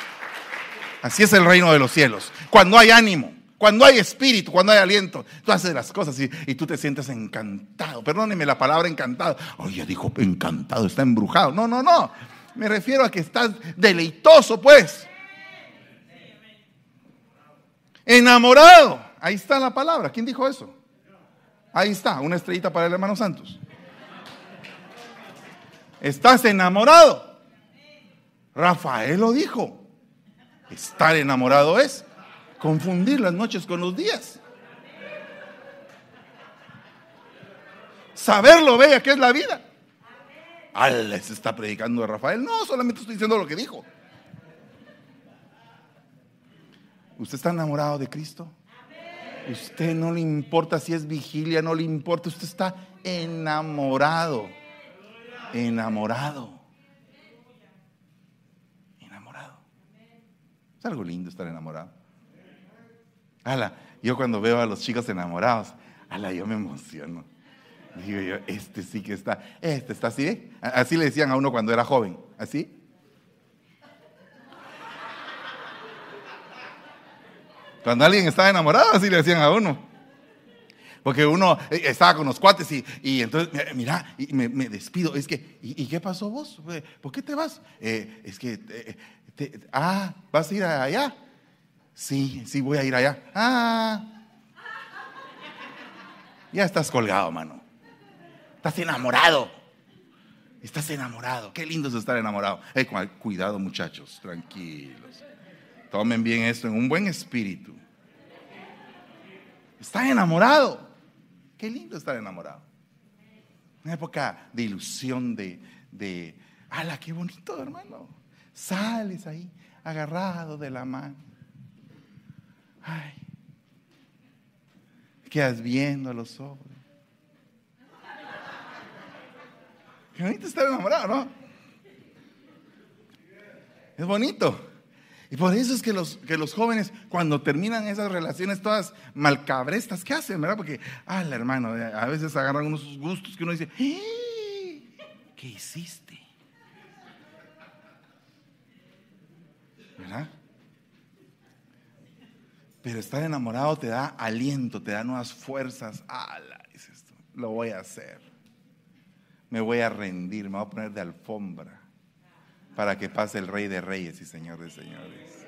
Así es el reino de los cielos. Cuando hay ánimo, cuando hay espíritu, cuando hay aliento, tú haces las cosas y, tú te sientes encantado. Perdóneme la palabra encantado. Oye, dijo encantado, está embrujado. No, no, no. Me refiero a que estás deleitoso, pues. Enamorado. Ahí está la palabra. ¿Quién dijo eso? Ahí está, una estrellita para el hermano Santos. ¿Estás enamorado? Rafael lo dijo. Estar enamorado es confundir las noches con los días. Saber lo bella que es la vida. Al se está predicando de Rafael. No, solamente estoy diciendo lo que dijo. ¿Usted está enamorado de Cristo? Usted no le importa si es vigilia, no le importa. Usted está enamorado enamorado. Enamorado. Es algo lindo estar enamorado. Ala, yo cuando veo a los chicos enamorados, ala, yo me emociono. Digo yo, este sí que está, este está así, ¿eh? Así le decían a uno cuando era joven, así. Cuando alguien estaba enamorado, así le decían a uno. Porque uno eh, estaba con los cuates y, entonces, mira, y me, despido. Es que, ¿y, qué pasó vos? ¿Por qué te vas? Eh, es que, eh, ah, ¿vas a ir allá? Sí, sí, voy a ir allá. Ah, ya estás colgado, mano. Estás enamorado. Estás enamorado. Qué lindo es estar enamorado. cuidado, muchachos, tranquilos. Tomen bien esto en un buen espíritu. Está enamorado. Qué lindo estar enamorado. Una época de ilusión, de, de, ¡ala, qué bonito, hermano! Sales ahí, agarrado de la mano. Ay, quedas viendo a los ojos. Qué bonito estar enamorado, ¿no? Es bonito. Y por eso es que los, que los jóvenes, cuando terminan esas relaciones todas malcabrestas, ¿qué hacen, verdad? Porque, ah, hermano, a veces agarran unos gustos que uno dice, ¡Eh! ¿qué hiciste? ¿Verdad? Pero estar enamorado te da aliento, te da nuevas fuerzas. ¡Hala! Dices tú, lo voy a hacer. me voy a rendir, me voy a poner de alfombra para que pase el rey de reyes y señor de señores.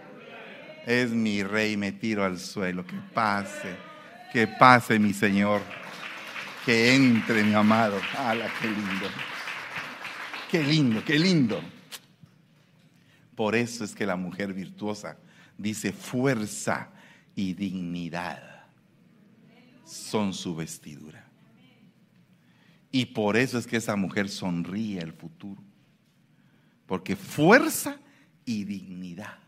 Es mi rey, me tiro al suelo, que pase, que pase mi Señor, que entre mi amado. ¡Hala, qué lindo! ¡Qué lindo, qué lindo! Por eso es que la mujer virtuosa dice fuerza y dignidad son su vestidura. Y por eso es que esa mujer sonríe al futuro. Porque fuerza y dignidad.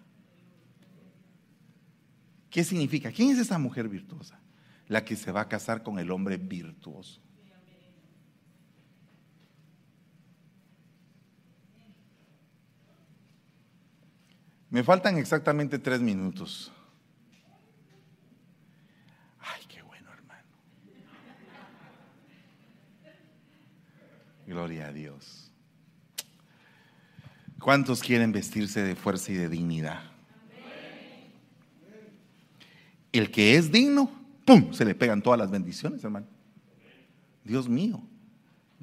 ¿Qué significa? ¿Quién es esa mujer virtuosa? La que se va a casar con el hombre virtuoso. Me faltan exactamente tres minutos. Ay, qué bueno, hermano. Gloria a Dios. ¿Cuántos quieren vestirse de fuerza y de dignidad? El que es digno, ¡pum! Se le pegan todas las bendiciones, hermano. Dios mío.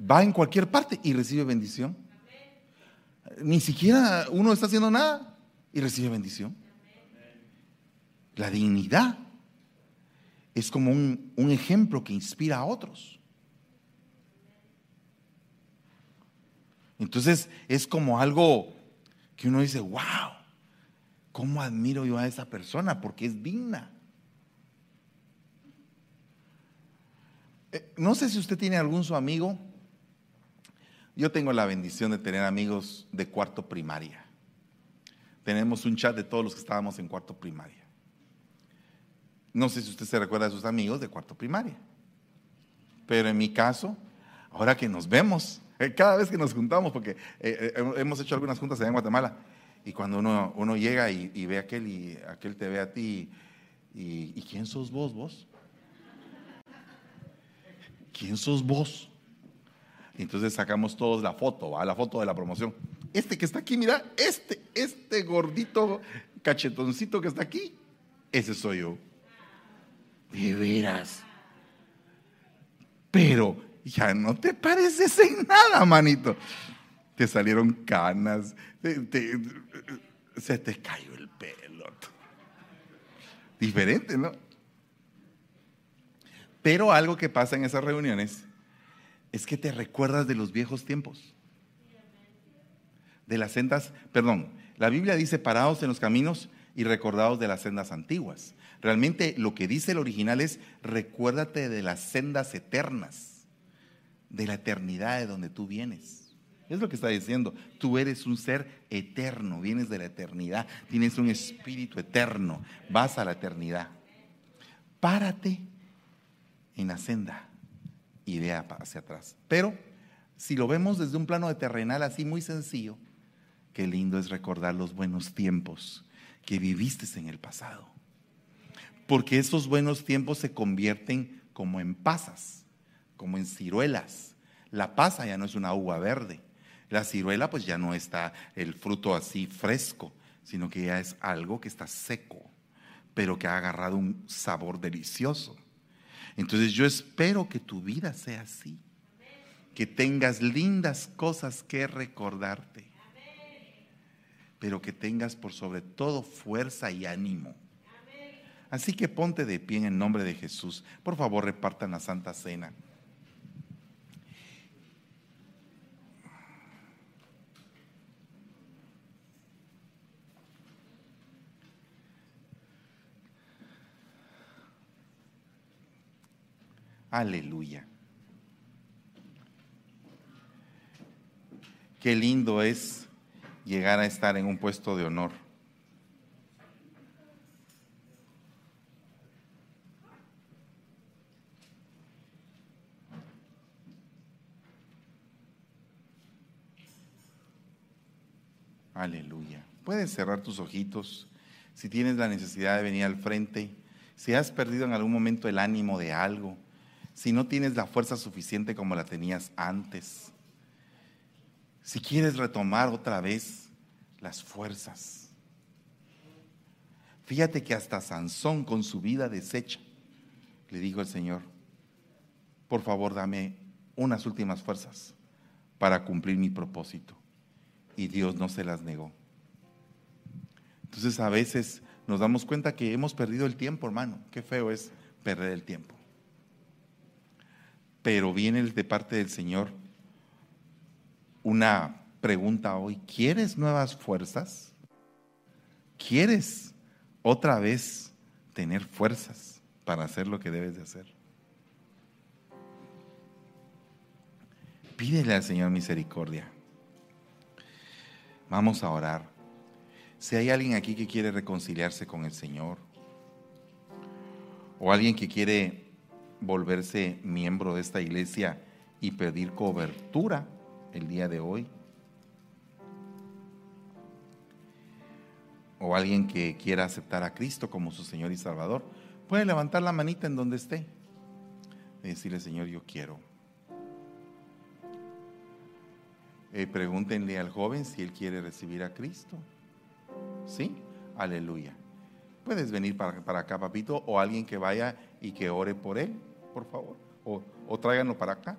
Va en cualquier parte y recibe bendición. Ni siquiera uno está haciendo nada y recibe bendición. La dignidad es como un, un, ejemplo que inspira a otros. Entonces es como algo que uno dice, wow, ¿cómo admiro yo a esa persona? Porque es digna. Eh, no sé si usted tiene algún su amigo. Yo tengo la bendición de tener amigos de cuarto primaria. Tenemos un chat de todos los que estábamos en cuarto primaria. No sé si usted se recuerda de sus amigos de cuarto primaria. Pero en mi caso, ahora que nos vemos, cada vez que nos juntamos, porque eh, eh, hemos hecho algunas juntas allá en Guatemala, y cuando uno, llega y, ve a aquel y aquel te ve a ti, y, ¿quién sos vos, vos? ¿Quién sos vos? Entonces sacamos todos la foto, la foto de la promoción. Este que está aquí, mira, este, este gordito cachetoncito que está aquí, ese soy yo. De veras. Pero ya no te pareces en nada, manito. Te salieron canas, se te cayó el pelo. Diferente, ¿no? Pero algo que pasa en esas reuniones es que te recuerdas de los viejos tiempos de las sendas, perdón, la Biblia dice parados en los caminos y recordados de las sendas antiguas. Realmente lo que dice el original es recuérdate de las sendas eternas, de la eternidad de donde tú vienes. Es lo que está diciendo. Tú eres un ser eterno, vienes de la eternidad, tienes un espíritu eterno, vas a la eternidad. Párate en la senda y vea hacia atrás. Pero si lo vemos desde un plano terrenal así muy sencillo, Qué lindo es recordar los buenos tiempos que viviste en el pasado. Porque esos buenos tiempos se convierten como en pasas, como en ciruelas. La pasa ya no es una uva verde. La ciruela pues ya no está el fruto así fresco, sino que ya es algo que está seco, pero que ha agarrado un sabor delicioso. Entonces yo espero que tu vida sea así, que tengas lindas cosas que recordarte pero que tengas por sobre todo fuerza y ánimo. Así que ponte de pie en el nombre de Jesús. Por favor, repartan la Santa Cena. Aleluya. Qué lindo es llegar a estar en un puesto de honor. Aleluya. Puedes cerrar tus ojitos si tienes la necesidad de venir al frente, si has perdido en algún momento el ánimo de algo, si no tienes la fuerza suficiente como la tenías antes. Si quieres retomar otra vez las fuerzas. Fíjate que hasta Sansón con su vida deshecha, le dijo el Señor, por favor dame unas últimas fuerzas para cumplir mi propósito. Y Dios no se las negó. Entonces a veces nos damos cuenta que hemos perdido el tiempo, hermano. Qué feo es perder el tiempo. Pero viene de parte del Señor una pregunta hoy. ¿Quieres nuevas fuerzas? ¿Quieres otra vez tener fuerzas para hacer lo que debes de hacer? Pídele al Señor misericordia. Vamos a orar. Si hay alguien aquí que quiere reconciliarse con el Señor, o alguien que quiere volverse miembro de esta iglesia y pedir cobertura el día de hoy, o alguien que quiera aceptar a Cristo como su Señor y Salvador, puede levantar la manita en donde esté y decirle, Señor, yo quiero. Eh, pregúntenle al joven si él quiere recibir a Cristo. ¿Sí? Aleluya. Puedes venir para, para, acá, papito, o alguien que vaya y que ore por él, por favor. O, o tráiganlo para acá.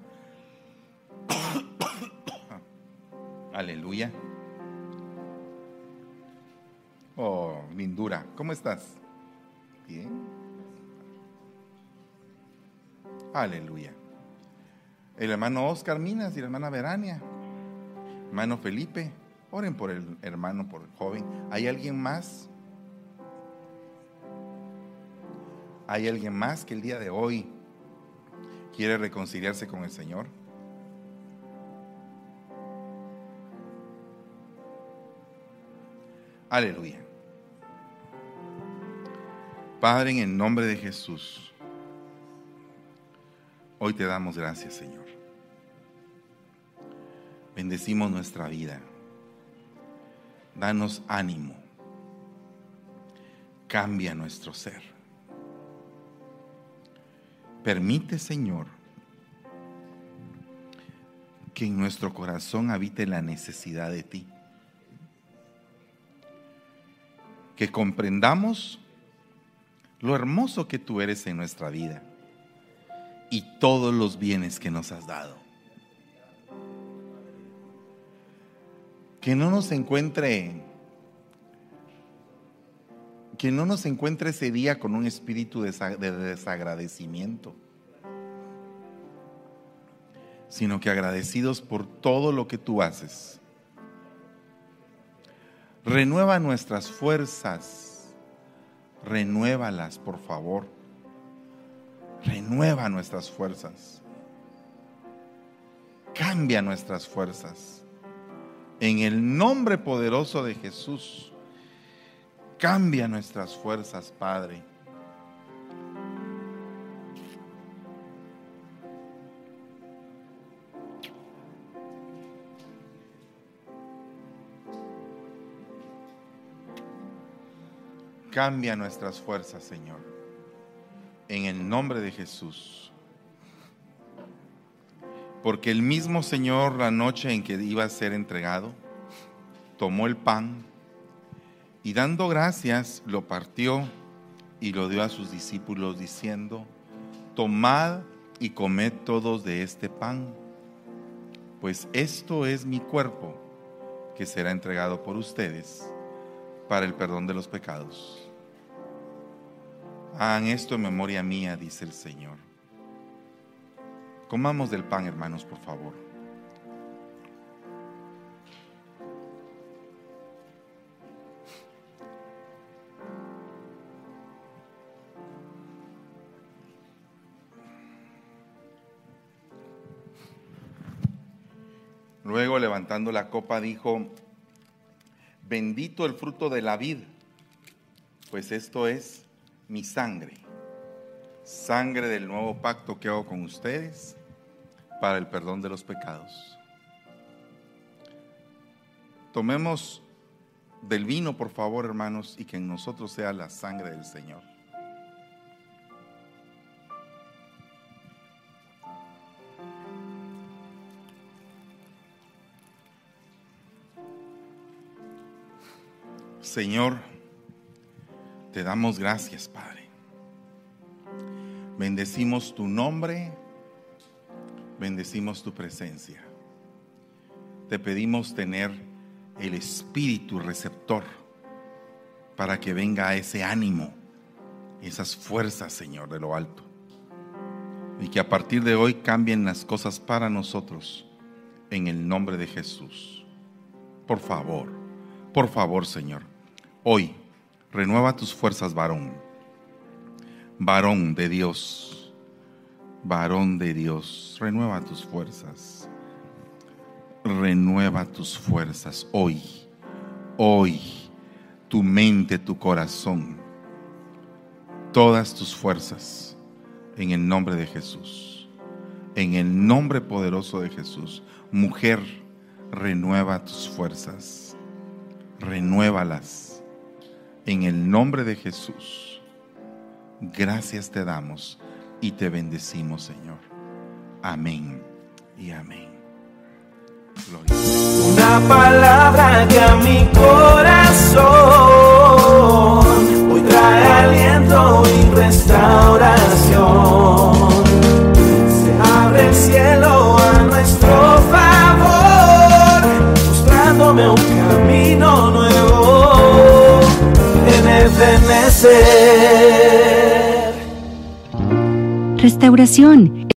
Aleluya. Oh, lindura. ¿Cómo estás? Bien. Aleluya. El hermano Oscar Minas y la hermana Verania. Hermano Felipe, oren por el hermano, por el joven. ¿Hay alguien más? ¿Hay alguien más que el día de hoy quiere reconciliarse con el Señor? Aleluya. Padre, en el nombre de Jesús, hoy te damos gracias, Señor. Bendecimos nuestra vida. Danos ánimo. Cambia nuestro ser. Permite, Señor, que en nuestro corazón habite la necesidad de ti. Que comprendamos lo hermoso que tú eres en nuestra vida y todos los bienes que nos has dado. Que no nos encuentre que no nos encuentre ese día con un espíritu de desagradecimiento, sino que agradecidos por todo lo que tú haces. Renueva nuestras fuerzas renuévalas, por favor. Renueva nuestras fuerzas. Cambia nuestras fuerzas. En el nombre poderoso de Jesús, cambia nuestras fuerzas, Padre. Cambia nuestras fuerzas, Señor. En el nombre de Jesús. Porque el mismo Señor, la noche en que iba a ser entregado, tomó el pan y dando gracias, lo partió y lo dio a sus discípulos diciendo, tomad y comed todos de este pan, pues esto es mi cuerpo que será entregado por ustedes para el perdón de los pecados. Hagan esto en memoria mía, dice el Señor. Comamos del pan, hermanos, por favor. Levantando la copa, dijo, bendito el fruto de la vid, pues esto es mi sangre, sangre del nuevo pacto que hago con ustedes para el perdón de los pecados. Tomemos del vino, por favor, hermanos, y que en nosotros sea la sangre del Señor. Señor, te damos gracias, Padre. Bendecimos tu nombre, bendecimos tu presencia. te pedimos tener el espíritu receptor para que venga ese ánimo, esas fuerzas, Señor, de lo alto. Y que a partir de hoy cambien las cosas para nosotros en el nombre de Jesús. Por favor, por favor, Señor. Hoy, renueva tus fuerzas, varón. Varón de Dios. Varón de Dios. Renueva tus fuerzas. Renueva tus fuerzas hoy. Hoy. Tu mente, tu corazón. Todas tus fuerzas. En el nombre de Jesús. En el nombre poderoso de Jesús. Mujer, renueva tus fuerzas. Renuévalas en el nombre de Jesús, gracias te damos y te bendecimos, Señor. Amén y amén. Una palabra que a mi corazón hoy trae aliento y restauración. Restauración